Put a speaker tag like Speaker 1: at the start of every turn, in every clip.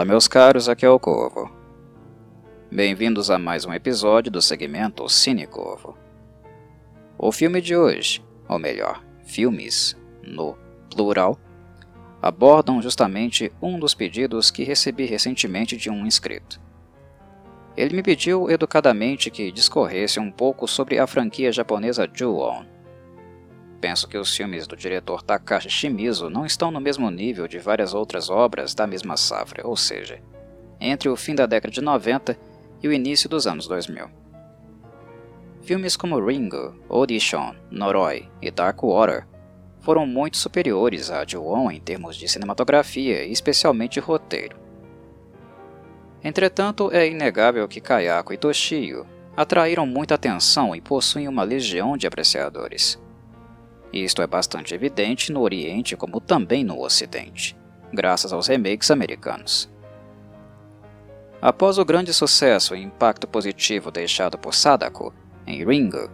Speaker 1: Olá, meus caros, aqui é o Corvo. Bem-vindos a mais um episódio do segmento Cine Corvo. O filme de hoje, ou melhor, filmes no plural, abordam justamente um dos pedidos que recebi recentemente de um inscrito. Ele me pediu educadamente que discorresse um pouco sobre a franquia japonesa Ju-On. Penso que os filmes do diretor Takashi Shimizu não estão no mesmo nível de várias outras obras da mesma safra, ou seja, entre o fim da década de 90 e o início dos anos 2000. Filmes como Ringo, Audition, Noroi e Dark Water foram muito superiores a Ju-On em termos de cinematografia e especialmente roteiro. Entretanto, é inegável que Kayako e Toshio atraíram muita atenção e possuem uma legião de apreciadores. Isto é bastante evidente no Oriente como também no Ocidente, graças aos remakes americanos. Após o grande sucesso e impacto positivo deixado por Sadako em Ringo,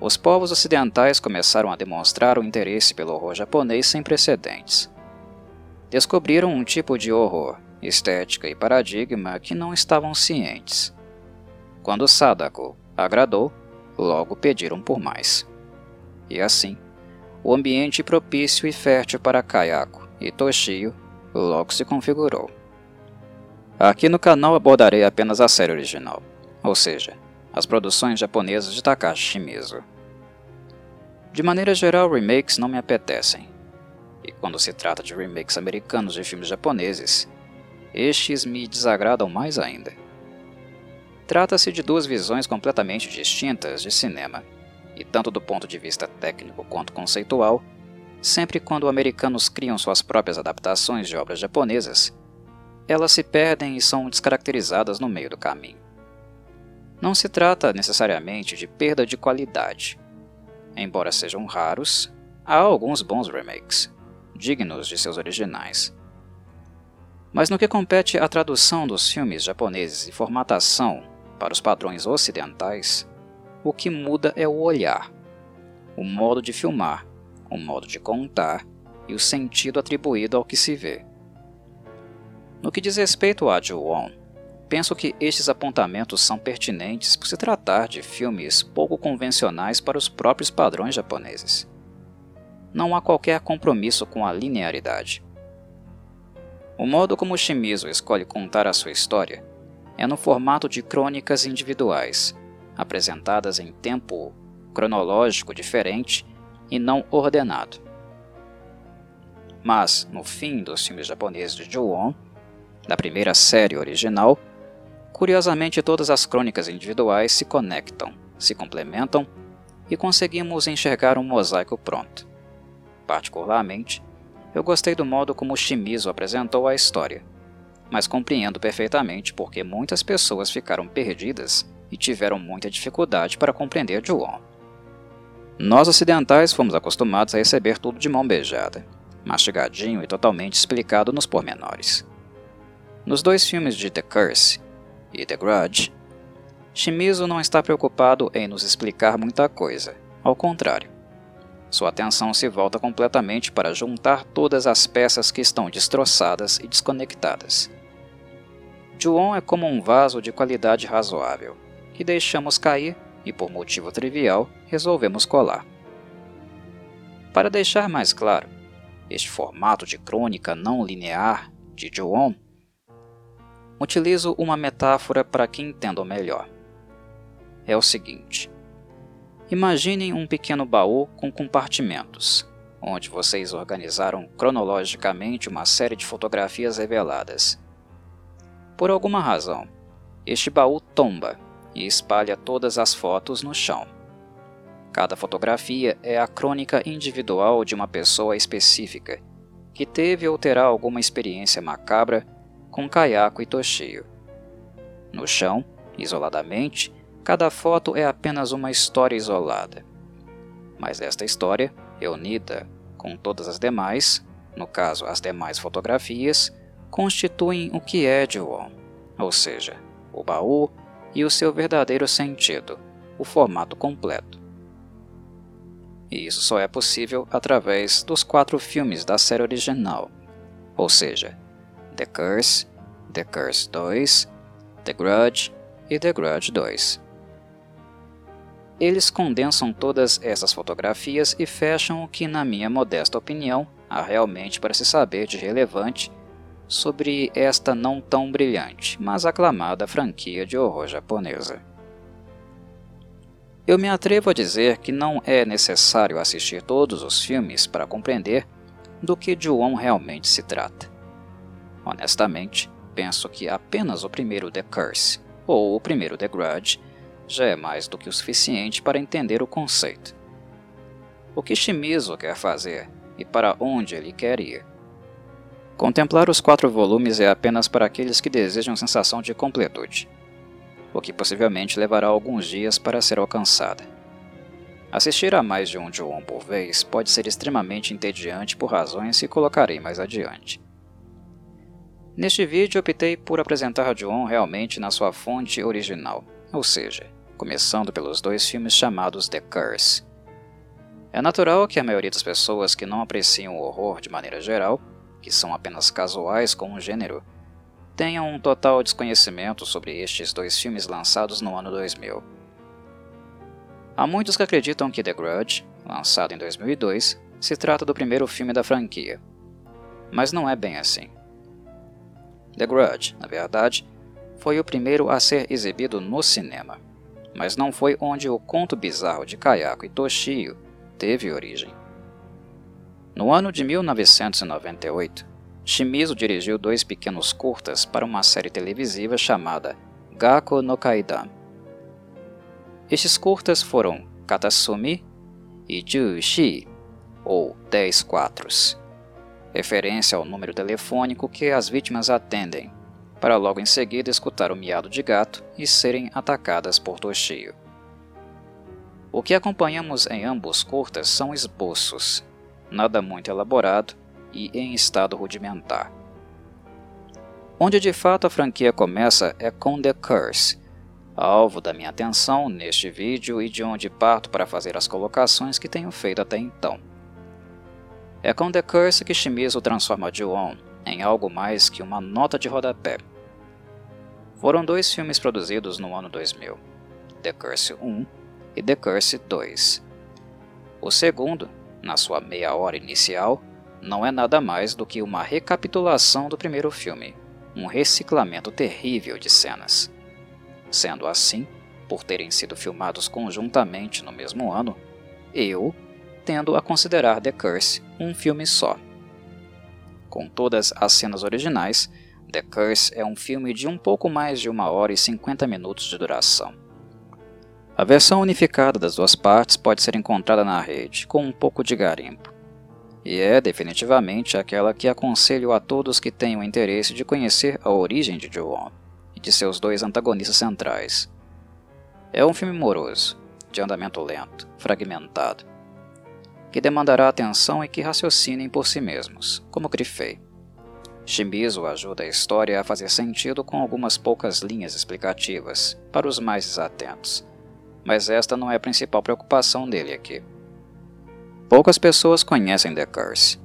Speaker 1: os povos ocidentais começaram a demonstrar um interesse pelo horror japonês sem precedentes. Descobriram um tipo de horror, estética e paradigma que não estavam cientes. Quando Sadako agradou, logo pediram por mais. E assim, o ambiente propício e fértil para Kayako e Toshio logo se configurou. Aqui no canal abordarei apenas a série original, ou seja, as produções japonesas de Takashi Shimizu. De maneira geral, remakes não me apetecem. E quando se trata de remakes americanos de filmes japoneses, estes me desagradam mais ainda. Trata-se de duas visões completamente distintas de cinema, e tanto do ponto de vista técnico quanto conceitual, sempre quando americanos criam suas próprias adaptações de obras japonesas, elas se perdem e são descaracterizadas no meio do caminho. Não se trata necessariamente de perda de qualidade, Embora sejam raros, há alguns bons remakes, dignos de seus originais. Mas no que compete à tradução dos filmes japoneses e formatação para os padrões ocidentais, o que muda é o olhar, o modo de filmar, o modo de contar e o sentido atribuído ao que se vê. No que diz respeito a Ju-On, Penso que estes apontamentos são pertinentes por se tratar de filmes pouco convencionais para os próprios padrões japoneses. Não há qualquer compromisso com a linearidade. O modo como Shimizu escolhe contar a sua história é no formato de crônicas individuais, apresentadas em tempo cronológico diferente e não ordenado. Mas, no fim dos filmes japoneses de Ju-On, da primeira série original, Curiosamente, todas as crônicas individuais se conectam, se complementam e conseguimos enxergar um mosaico pronto. Particularmente, eu gostei do modo como Shimizu apresentou a história, mas compreendo perfeitamente porque muitas pessoas ficaram perdidas e tiveram muita dificuldade para compreender Ju-On. Nós ocidentais fomos acostumados a receber tudo de mão beijada, mastigadinho e totalmente explicado nos pormenores. Nos dois filmes de The Curse, e The Grudge, Shimizu não está preocupado em nos explicar muita coisa, ao contrário. Sua atenção se volta completamente para juntar todas as peças que estão destroçadas e desconectadas. Juon é como um vaso de qualidade razoável, que deixamos cair e, por motivo trivial, resolvemos colar. Para deixar mais claro, este formato de crônica não linear de Juon utilizo uma metáfora para que entendam melhor. É o seguinte: imaginem um pequeno baú com compartimentos, onde vocês organizaram cronologicamente uma série de fotografias reveladas. Por alguma razão, este baú tomba e espalha todas as fotos no chão. Cada fotografia é a crônica individual de uma pessoa específica que teve ou terá alguma experiência macabra com Kayako e Toshio. No chão, isoladamente, cada foto é apenas uma história isolada. Mas esta história, reunida com todas as demais, no caso as demais fotografias, constituem o que é Juon, ou seja, o baú e o seu verdadeiro sentido, o formato completo. E isso só é possível através dos quatro filmes da série original, ou seja, The Curse, The Curse 2, The Grudge e The Grudge 2. Eles condensam todas essas fotografias e fecham o que, na minha modesta opinião, há realmente para se saber de relevante sobre esta não tão brilhante, mas aclamada franquia de horror japonesa. Eu me atrevo a dizer que não é necessário assistir todos os filmes para compreender do que Ju-On realmente se trata. Honestamente, penso que apenas o primeiro The Curse ou o primeiro The Grudge já é mais do que o suficiente para entender o conceito. O que Shimizu quer fazer e para onde ele quer ir. Contemplar os quatro volumes é apenas para aqueles que desejam sensação de completude, o que possivelmente levará alguns dias para ser alcançada. Assistir a mais de um Joon por vez pode ser extremamente entediante por razões que colocarei mais adiante. Neste vídeo optei por apresentar Joon realmente na sua fonte original, ou seja, começando pelos dois filmes chamados The Curse. É natural que a maioria das pessoas que não apreciam o horror de maneira geral, que são apenas casuais com o gênero, tenham um total desconhecimento sobre estes dois filmes lançados no ano 2000. Há muitos que acreditam que The Grudge, lançado em 2002, se trata do primeiro filme da franquia. Mas não é bem assim. The Grudge, na verdade, foi o primeiro a ser exibido no cinema, mas não foi onde o conto bizarro de Kayako e Toshio teve origem. No ano de 1998, Shimizu dirigiu dois pequenos curtas para uma série televisiva chamada Gakko no Kaidan. Estes curtas foram Katasumi e Jushi, ou 10 quatros, referência ao número telefônico que as vítimas atendem, para logo em seguida escutar o miado de gato e serem atacadas por Toshio. O que acompanhamos em ambos curtas são esboços, nada muito elaborado e em estado rudimentar. Onde de fato a franquia começa é com The Curse, alvo da minha atenção neste vídeo e de onde parto para fazer as colocações que tenho feito até então. É com The Curse que Shimizu transforma Ju-On em algo mais que uma nota de rodapé. Foram dois filmes produzidos no ano 2000, The Curse 1 e The Curse 2. O segundo, na sua meia hora inicial, não é nada mais do que uma recapitulação do primeiro filme, um reciclamento terrível de cenas. Sendo assim, por terem sido filmados conjuntamente no mesmo ano, eu tendo a considerar The Curse um filme só. Com todas as cenas originais, The Curse é um filme de um pouco mais de uma hora e 50 minutos de duração. A versão unificada das duas partes pode ser encontrada na rede, com um pouco de garimpo. E é definitivamente aquela que aconselho a todos que tenham interesse de conhecer a origem de Joon de seus dois antagonistas centrais. É um filme moroso, de andamento lento, fragmentado, que demandará atenção e que raciocinem por si mesmos, como grifei. Shimizu ajuda a história a fazer sentido com algumas poucas linhas explicativas, para os mais desatentos, mas esta não é a principal preocupação dele aqui. Poucas pessoas conhecem The Curse,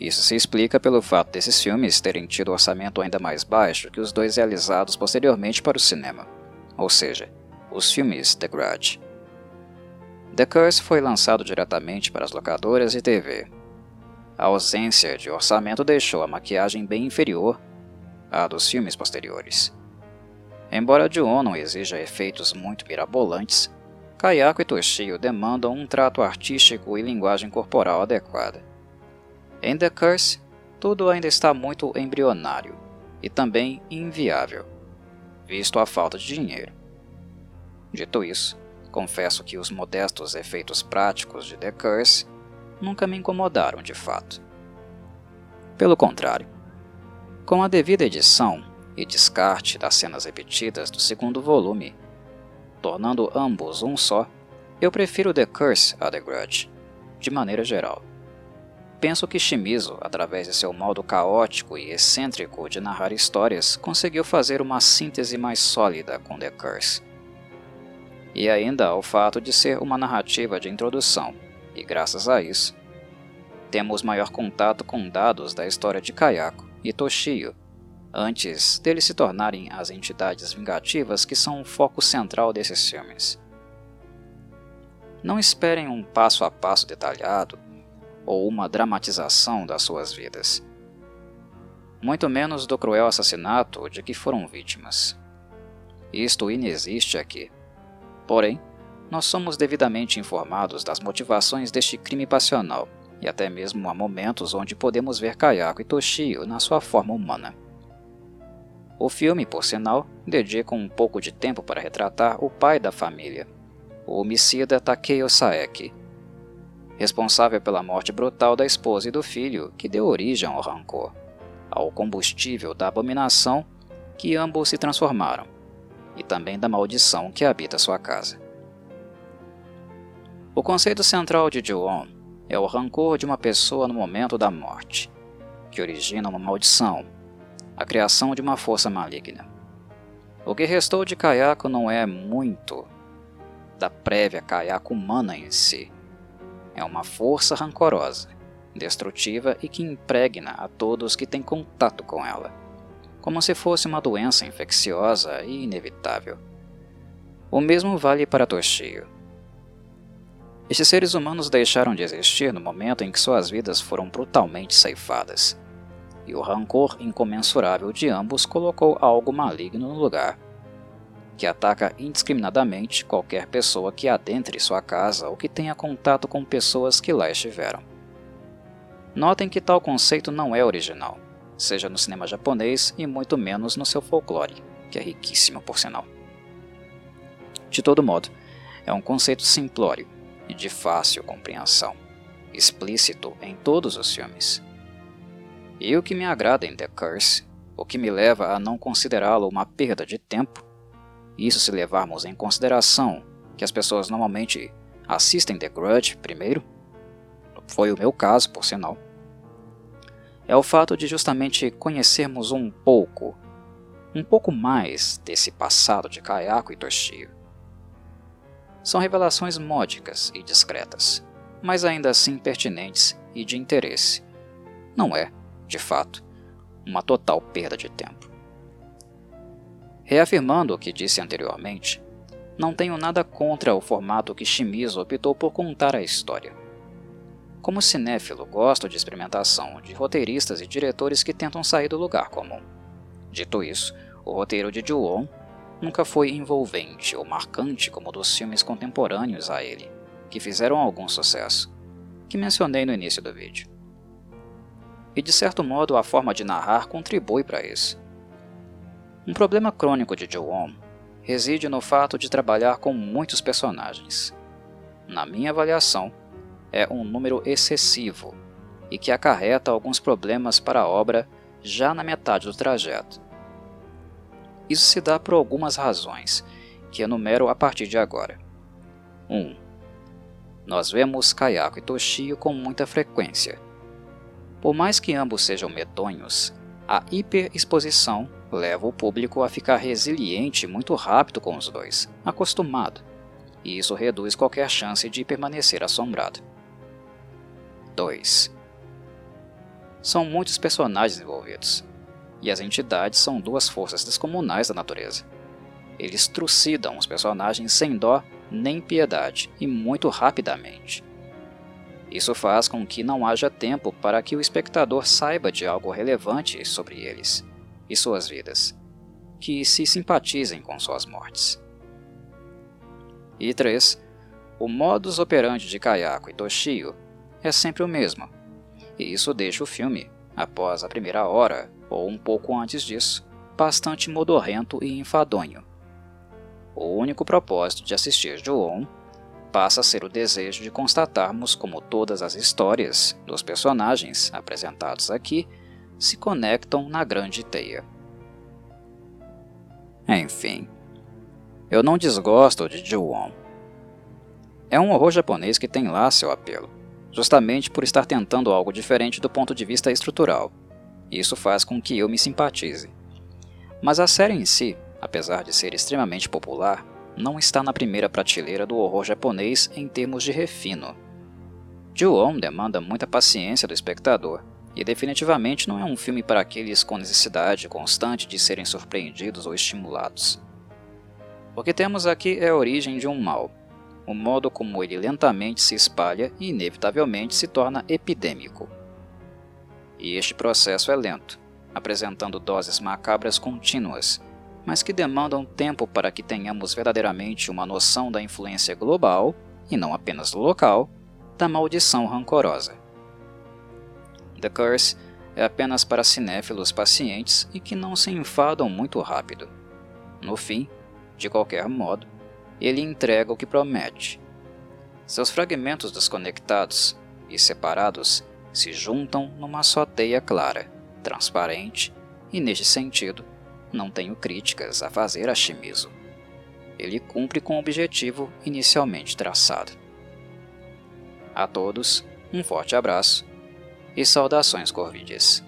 Speaker 1: isso se explica pelo fato desses filmes terem tido orçamento ainda mais baixo que os dois realizados posteriormente para o cinema, ou seja, os filmes The Grudge. The Curse foi lançado diretamente para as locadoras e TV. A ausência de orçamento deixou a maquiagem bem inferior à dos filmes posteriores. Embora Ju-On não exija efeitos muito mirabolantes, Kayako e Toshio demandam um trato artístico e linguagem corporal adequada. Em The Curse, tudo ainda está muito embrionário e também inviável, visto a falta de dinheiro. Dito isso, confesso que os modestos efeitos práticos de The Curse nunca me incomodaram de fato. Pelo contrário, com a devida edição e descarte das cenas repetidas do segundo volume, tornando ambos um só, eu prefiro The Curse a The Grudge, de maneira geral. Penso que Shimizu, através de seu modo caótico e excêntrico de narrar histórias, conseguiu fazer uma síntese mais sólida com The Curse. E ainda ao fato de ser uma narrativa de introdução, e graças a isso, temos maior contato com dados da história de Kayako e Toshio, antes deles se tornarem as entidades vingativas que são o foco central desses filmes. Não esperem um passo a passo detalhado ou uma dramatização das suas vidas. Muito menos do cruel assassinato de que foram vítimas. Isto inexiste aqui. Porém, nós somos devidamente informados das motivações deste crime passional, e até mesmo há momentos onde podemos ver Kayako e Toshio na sua forma humana. O filme, por sinal, dedica um pouco de tempo para retratar o pai da família, o homicida Takeo Saeki, responsável pela morte brutal da esposa e do filho que deu origem ao rancor, ao combustível da abominação que ambos se transformaram, e também da maldição que habita sua casa. O conceito central de Ju-on é o rancor de uma pessoa no momento da morte, que origina uma maldição, a criação de uma força maligna. O que restou de Kayako não é muito da prévia Kayako humana em si. É uma força rancorosa, destrutiva e que impregna a todos que têm contato com ela, como se fosse uma doença infecciosa e inevitável. O mesmo vale para Toshio estes seres humanos deixaram de existir no momento em que suas vidas foram brutalmente ceifadas, e o rancor incomensurável de ambos colocou algo maligno no lugar, que ataca indiscriminadamente qualquer pessoa que adentre sua casa ou que tenha contato com pessoas que lá estiveram. Notem que tal conceito não é original, seja no cinema japonês e muito menos no seu folclore, que é riquíssimo por sinal. De todo modo, é um conceito simplório e de fácil compreensão, explícito em todos os filmes. E o que me agrada em The Curse, o que me leva a não considerá-lo uma perda de tempo, isso se levarmos em consideração que as pessoas normalmente assistem The Grudge primeiro, foi o meu caso, por sinal, é o fato de justamente conhecermos um pouco, um pouco mais desse passado de Kayako e Toshio são revelações módicas e discretas, mas ainda assim pertinentes e de interesse. Não é, de fato, uma total perda de tempo. Reafirmando o que disse anteriormente, não tenho nada contra o formato que Shimizu optou por contar a história. Como cinéfilo, gosto de experimentação de roteiristas e diretores que tentam sair do lugar comum. Dito isso, o roteiro de Ju-on nunca foi envolvente ou marcante como dos filmes contemporâneos a ele, que fizeram algum sucesso, que mencionei no início do vídeo. E de certo modo a forma de narrar contribui para isso. Um problema crônico de Joe reside no fato de trabalhar com muitos personagens. Na minha avaliação, é um número excessivo e que acarreta alguns problemas para a obra já na metade do trajeto isso se dá por algumas razões, que enumero a partir de agora. 1. Um, nós vemos Kayako e Toshio com muita frequência. Por mais que ambos sejam medonhos, a hiperexposição leva o público a ficar resiliente muito rápido com os dois, acostumado, e isso reduz qualquer chance de permanecer assombrado. 2. São muitos personagens envolvidos, e as entidades são duas forças descomunais da natureza. Eles trucidam os personagens sem dó nem piedade e muito rapidamente. Isso faz com que não haja tempo para que o espectador saiba de algo relevante sobre eles e suas vidas, que se simpatizem com suas mortes. E 3. O modus operandi de Kayako e Toshio é sempre o mesmo, e isso deixa o filme, após a primeira hora, ou um pouco antes disso, bastante modorrento e enfadonho. O único propósito de assistir Joon passa a ser o desejo de constatarmos como todas as histórias dos personagens apresentados aqui se conectam na grande teia. Enfim, eu não desgosto de Ju-on. É um horror japonês que tem lá seu apelo, justamente por estar tentando algo diferente do ponto de vista estrutural. Isso faz com que eu me simpatize. Mas a série em si, apesar de ser extremamente popular, não está na primeira prateleira do horror japonês em termos de refino. Ju-on demanda muita paciência do espectador, E definitivamente não é um filme para aqueles com necessidade constante de serem surpreendidos ou estimulados. O que temos aqui é a origem de um mal, o modo como ele lentamente se espalha e inevitavelmente se torna epidêmico. E este processo é lento, apresentando doses macabras contínuas, mas que demandam tempo para que tenhamos verdadeiramente uma noção da influência global, e não apenas local, da maldição rancorosa. The Curse é apenas para cinéfilos pacientes e que não se enfadam muito rápido. No fim, de qualquer modo, ele entrega o que promete. Seus fragmentos desconectados e separados se juntam numa só teia clara, transparente, e neste sentido, não tenho críticas a fazer a Shimizu. Ele cumpre com o objetivo inicialmente traçado. A todos, um forte abraço e saudações corvides.